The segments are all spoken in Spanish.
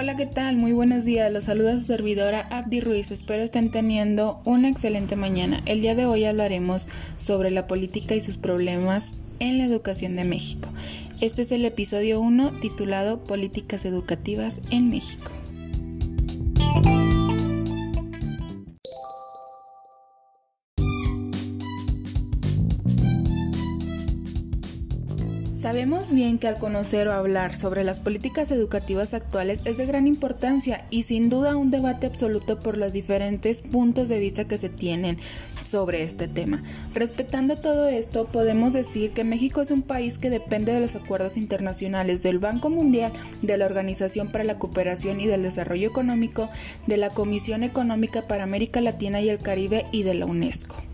Hola, ¿qué tal? Muy buenos días. Los saluda su servidora Abdi Ruiz. Espero estén teniendo una excelente mañana. El día de hoy hablaremos sobre la política y sus problemas en la educación de México. Este es el episodio 1 titulado Políticas Educativas en México. Sabemos bien que al conocer o hablar sobre las políticas educativas actuales es de gran importancia y sin duda un debate absoluto por los diferentes puntos de vista que se tienen sobre este tema. Respetando todo esto, podemos decir que México es un país que depende de los acuerdos internacionales del Banco Mundial, de la Organización para la Cooperación y del Desarrollo Económico, de la Comisión Económica para América Latina y el Caribe y de la UNESCO.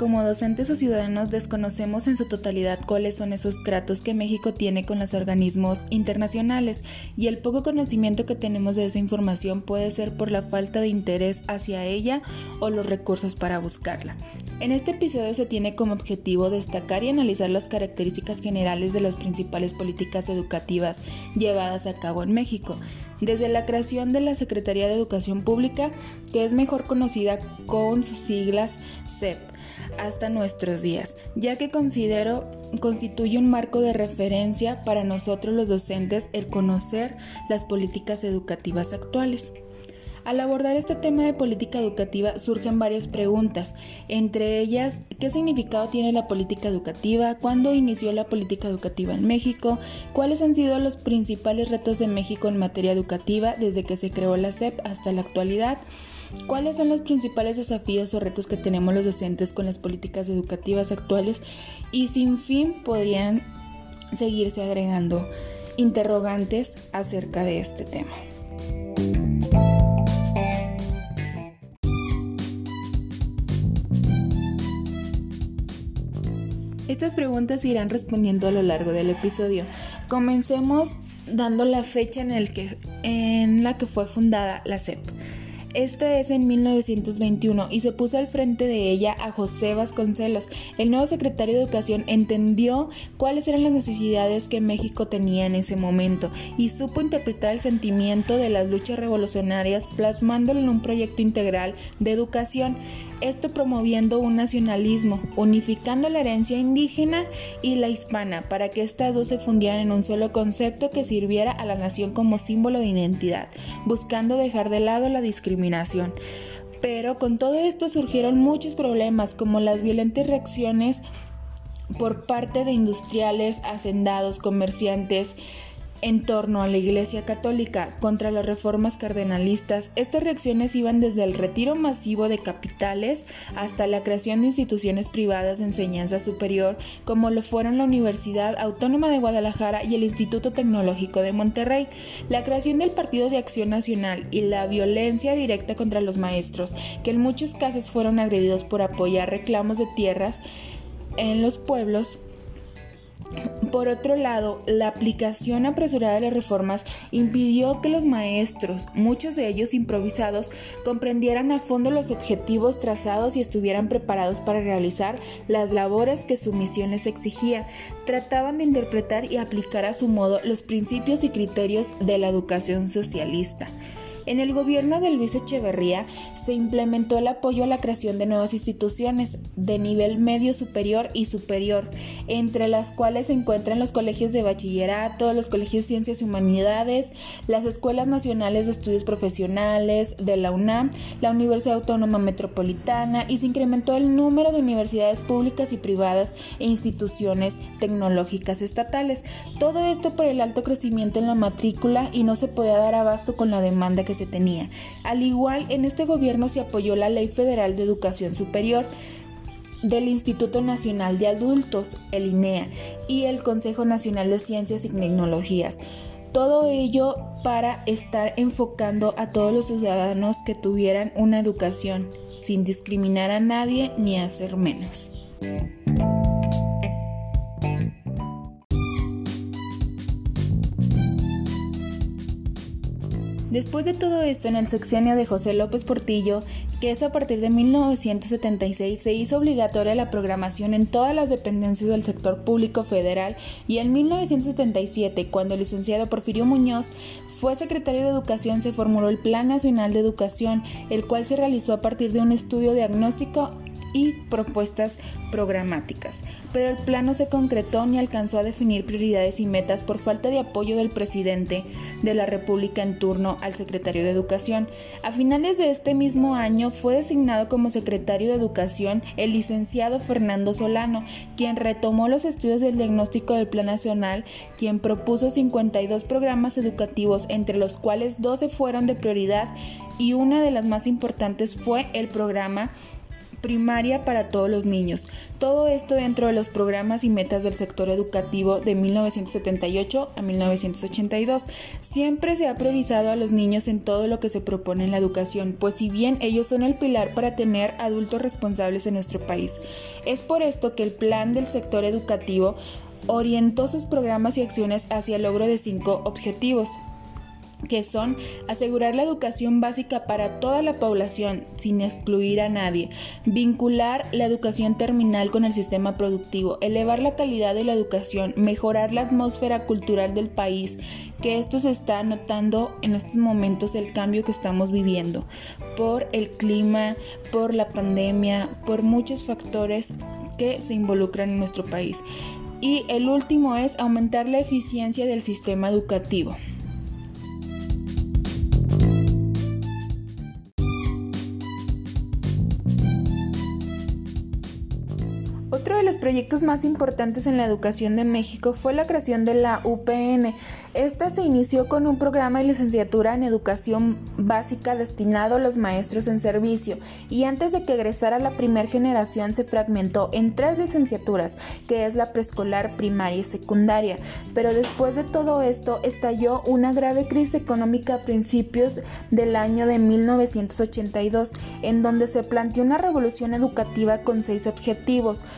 Como docentes o ciudadanos desconocemos en su totalidad cuáles son esos tratos que México tiene con los organismos internacionales y el poco conocimiento que tenemos de esa información puede ser por la falta de interés hacia ella o los recursos para buscarla. En este episodio se tiene como objetivo destacar y analizar las características generales de las principales políticas educativas llevadas a cabo en México, desde la creación de la Secretaría de Educación Pública, que es mejor conocida con sus siglas CEP, hasta nuestros días, ya que considero constituye un marco de referencia para nosotros los docentes el conocer las políticas educativas actuales. Al abordar este tema de política educativa surgen varias preguntas, entre ellas, ¿qué significado tiene la política educativa? ¿Cuándo inició la política educativa en México? ¿Cuáles han sido los principales retos de México en materia educativa desde que se creó la SEP hasta la actualidad? ¿Cuáles son los principales desafíos o retos que tenemos los docentes con las políticas educativas actuales? Y sin fin podrían seguirse agregando interrogantes acerca de este tema. Estas preguntas irán respondiendo a lo largo del episodio. Comencemos dando la fecha en la que fue fundada la CEP. Esta es en 1921 y se puso al frente de ella a José Vasconcelos. El nuevo secretario de Educación entendió cuáles eran las necesidades que México tenía en ese momento y supo interpretar el sentimiento de las luchas revolucionarias plasmándolo en un proyecto integral de educación esto promoviendo un nacionalismo, unificando la herencia indígena y la hispana para que estas dos se fundieran en un solo concepto que sirviera a la nación como símbolo de identidad, buscando dejar de lado la discriminación. Pero con todo esto surgieron muchos problemas como las violentas reacciones por parte de industriales, hacendados, comerciantes, en torno a la Iglesia Católica contra las reformas cardenalistas, estas reacciones iban desde el retiro masivo de capitales hasta la creación de instituciones privadas de enseñanza superior, como lo fueron la Universidad Autónoma de Guadalajara y el Instituto Tecnológico de Monterrey, la creación del Partido de Acción Nacional y la violencia directa contra los maestros, que en muchos casos fueron agredidos por apoyar reclamos de tierras en los pueblos por otro lado, la aplicación apresurada de las reformas impidió que los maestros, muchos de ellos improvisados, comprendieran a fondo los objetivos trazados y estuvieran preparados para realizar las labores que su misión les exigía. Trataban de interpretar y aplicar a su modo los principios y criterios de la educación socialista. En el gobierno de Luis Echeverría se implementó el apoyo a la creación de nuevas instituciones de nivel medio superior y superior, entre las cuales se encuentran los colegios de bachillerato, los colegios de ciencias y humanidades, las escuelas nacionales de estudios profesionales de la UNAM, la Universidad Autónoma Metropolitana y se incrementó el número de universidades públicas y privadas e instituciones tecnológicas estatales. Todo esto por el alto crecimiento en la matrícula y no se podía dar abasto con la demanda que se tenía. Al igual, en este gobierno se apoyó la Ley Federal de Educación Superior del Instituto Nacional de Adultos, el INEA, y el Consejo Nacional de Ciencias y Tecnologías. Todo ello para estar enfocando a todos los ciudadanos que tuvieran una educación, sin discriminar a nadie ni hacer menos. Después de todo esto, en el sexenio de José López Portillo, que es a partir de 1976, se hizo obligatoria la programación en todas las dependencias del sector público federal y en 1977, cuando el licenciado Porfirio Muñoz fue secretario de Educación, se formuló el Plan Nacional de Educación, el cual se realizó a partir de un estudio diagnóstico y propuestas programáticas, pero el plan no se concretó ni alcanzó a definir prioridades y metas por falta de apoyo del presidente de la República en turno al secretario de Educación. A finales de este mismo año fue designado como secretario de Educación el licenciado Fernando Solano, quien retomó los estudios del diagnóstico del Plan Nacional, quien propuso 52 programas educativos, entre los cuales 12 fueron de prioridad y una de las más importantes fue el programa primaria para todos los niños. Todo esto dentro de los programas y metas del sector educativo de 1978 a 1982. Siempre se ha priorizado a los niños en todo lo que se propone en la educación, pues si bien ellos son el pilar para tener adultos responsables en nuestro país. Es por esto que el plan del sector educativo orientó sus programas y acciones hacia el logro de cinco objetivos que son asegurar la educación básica para toda la población sin excluir a nadie, vincular la educación terminal con el sistema productivo, elevar la calidad de la educación, mejorar la atmósfera cultural del país, que esto se está notando en estos momentos el cambio que estamos viviendo por el clima, por la pandemia, por muchos factores que se involucran en nuestro país. Y el último es aumentar la eficiencia del sistema educativo. Proyectos más importantes en la educación de México fue la creación de la UPN. Esta se inició con un programa de licenciatura en educación básica destinado a los maestros en servicio y antes de que egresara la primera generación se fragmentó en tres licenciaturas, que es la preescolar, primaria y secundaria. Pero después de todo esto estalló una grave crisis económica a principios del año de 1982, en donde se planteó una revolución educativa con seis objetivos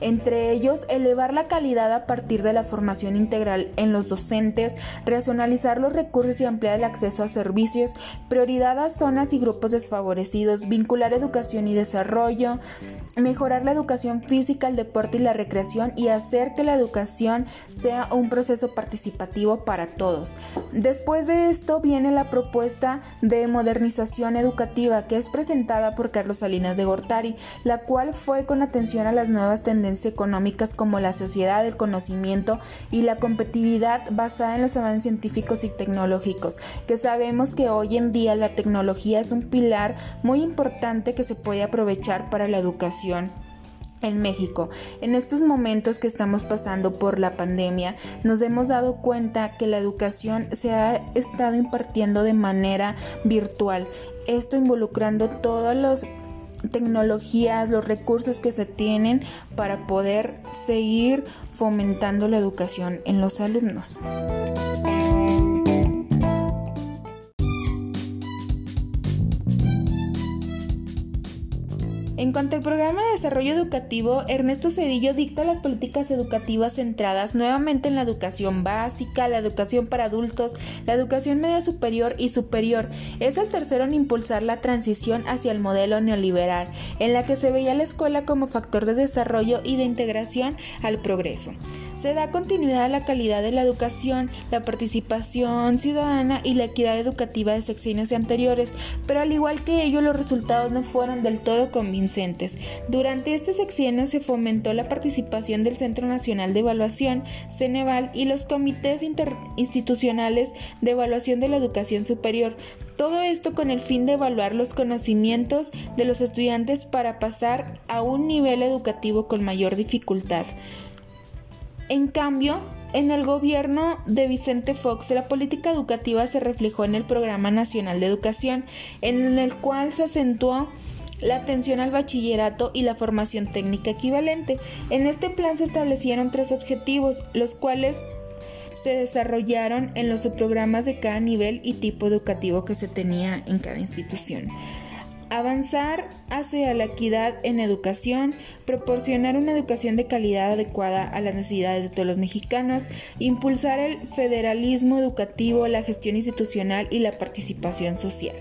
entre ellos elevar la calidad a partir de la formación integral en los docentes, racionalizar los recursos y ampliar el acceso a servicios, prioridad a zonas y grupos desfavorecidos, vincular educación y desarrollo, mejorar la educación física, el deporte y la recreación y hacer que la educación sea un proceso participativo para todos. Después de esto viene la propuesta de modernización educativa que es presentada por Carlos Salinas de Gortari, la cual fue con atención a las nuevas tendencias económicas como la sociedad del conocimiento y la competitividad basada en los avances científicos y tecnológicos, que sabemos que hoy en día la tecnología es un pilar muy importante que se puede aprovechar para la educación en México. En estos momentos que estamos pasando por la pandemia, nos hemos dado cuenta que la educación se ha estado impartiendo de manera virtual. Esto involucrando todas las tecnologías, los recursos que se tienen para poder seguir fomentando la educación en los alumnos. En cuanto al programa de desarrollo educativo, Ernesto Cedillo dicta las políticas educativas centradas nuevamente en la educación básica, la educación para adultos, la educación media superior y superior. Es el tercero en impulsar la transición hacia el modelo neoliberal, en la que se veía la escuela como factor de desarrollo y de integración al progreso. Se da continuidad a la calidad de la educación, la participación ciudadana y la equidad educativa de sexenios anteriores, pero al igual que ello los resultados no fueron del todo convincentes. Durante este sexenio se fomentó la participación del Centro Nacional de Evaluación, Ceneval, y los comités interinstitucionales de evaluación de la educación superior. Todo esto con el fin de evaluar los conocimientos de los estudiantes para pasar a un nivel educativo con mayor dificultad. En cambio, en el gobierno de Vicente Fox, la política educativa se reflejó en el Programa Nacional de Educación, en el cual se acentuó la atención al bachillerato y la formación técnica equivalente. En este plan se establecieron tres objetivos, los cuales se desarrollaron en los subprogramas de cada nivel y tipo educativo que se tenía en cada institución. Avanzar hacia la equidad en educación, proporcionar una educación de calidad adecuada a las necesidades de todos los mexicanos, impulsar el federalismo educativo, la gestión institucional y la participación social.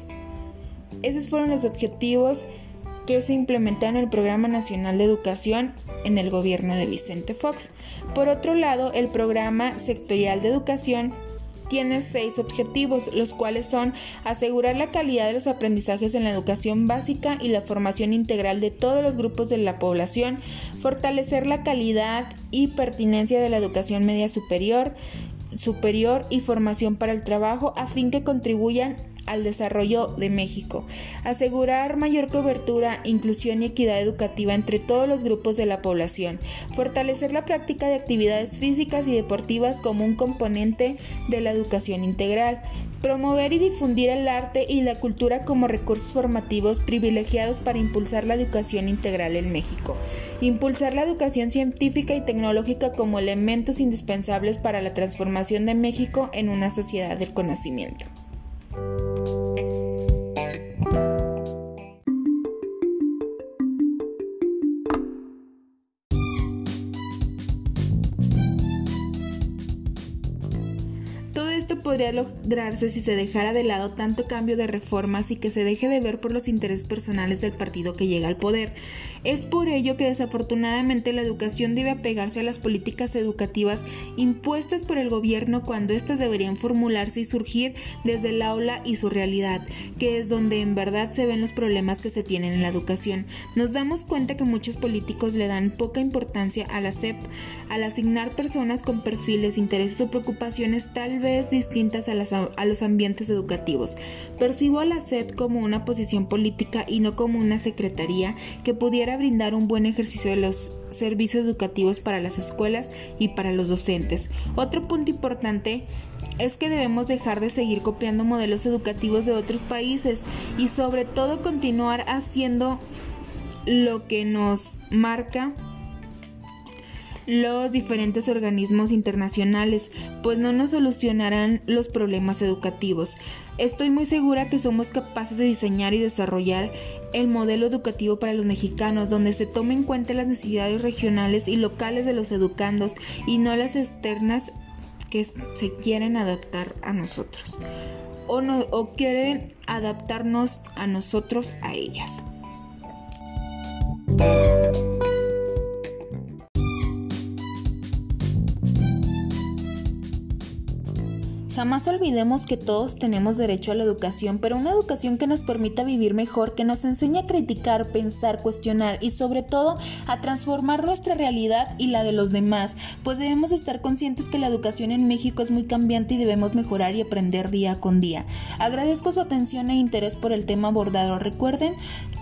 Esos fueron los objetivos que se implementaron en el Programa Nacional de Educación en el gobierno de Vicente Fox. Por otro lado, el Programa Sectorial de Educación tiene seis objetivos, los cuales son asegurar la calidad de los aprendizajes en la educación básica y la formación integral de todos los grupos de la población, fortalecer la calidad y pertinencia de la educación media superior, superior y formación para el trabajo a fin que contribuyan al desarrollo de México, asegurar mayor cobertura, inclusión y equidad educativa entre todos los grupos de la población, fortalecer la práctica de actividades físicas y deportivas como un componente de la educación integral, promover y difundir el arte y la cultura como recursos formativos privilegiados para impulsar la educación integral en México, impulsar la educación científica y tecnológica como elementos indispensables para la transformación de México en una sociedad del conocimiento. Podría lograrse si se dejara de lado tanto cambio de reformas y que se deje de ver por los intereses personales del partido que llega al poder. Es por ello que desafortunadamente la educación debe apegarse a las políticas educativas impuestas por el gobierno cuando éstas deberían formularse y surgir desde el aula y su realidad, que es donde en verdad se ven los problemas que se tienen en la educación. Nos damos cuenta que muchos políticos le dan poca importancia a la SEP al asignar personas con perfiles, intereses o preocupaciones tal vez distintos a, los ambientes educativos. Percibo a la SED como una posición política y no como una secretaría que pudiera brindar un buen ejercicio de los servicios educativos para las escuelas y para los docentes. Otro punto importante es que debemos dejar de seguir copiando modelos educativos de otros países y sobre todo continuar haciendo lo que nos marca los diferentes organismos internacionales, pues no nos solucionarán los problemas educativos. Estoy muy segura que somos capaces de diseñar y desarrollar el modelo educativo para los mexicanos, donde se tomen en cuenta las necesidades regionales y locales de los educandos y no las externas que se quieren adaptar a nosotros o, no, o quieren adaptarnos a nosotros a ellas. Jamás olvidemos que todos tenemos derecho a la educación, pero una educación que nos permita vivir mejor, que nos enseñe a criticar, pensar, cuestionar y sobre todo a transformar nuestra realidad y la de los demás, pues debemos estar conscientes que la educación en México es muy cambiante y debemos mejorar y aprender día con día. Agradezco su atención e interés por el tema abordado. Recuerden,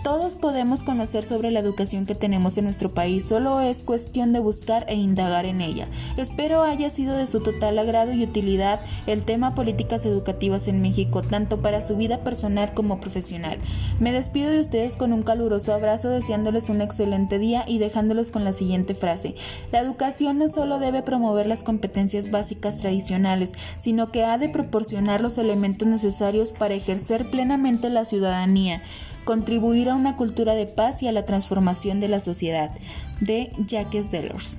todos podemos conocer sobre la educación que tenemos en nuestro país, solo es cuestión de buscar e indagar en ella. Espero haya sido de su total agrado y utilidad tema políticas educativas en México, tanto para su vida personal como profesional. Me despido de ustedes con un caluroso abrazo, deseándoles un excelente día y dejándolos con la siguiente frase. La educación no solo debe promover las competencias básicas tradicionales, sino que ha de proporcionar los elementos necesarios para ejercer plenamente la ciudadanía contribuir a una cultura de paz y a la transformación de la sociedad. De Jacques Delors.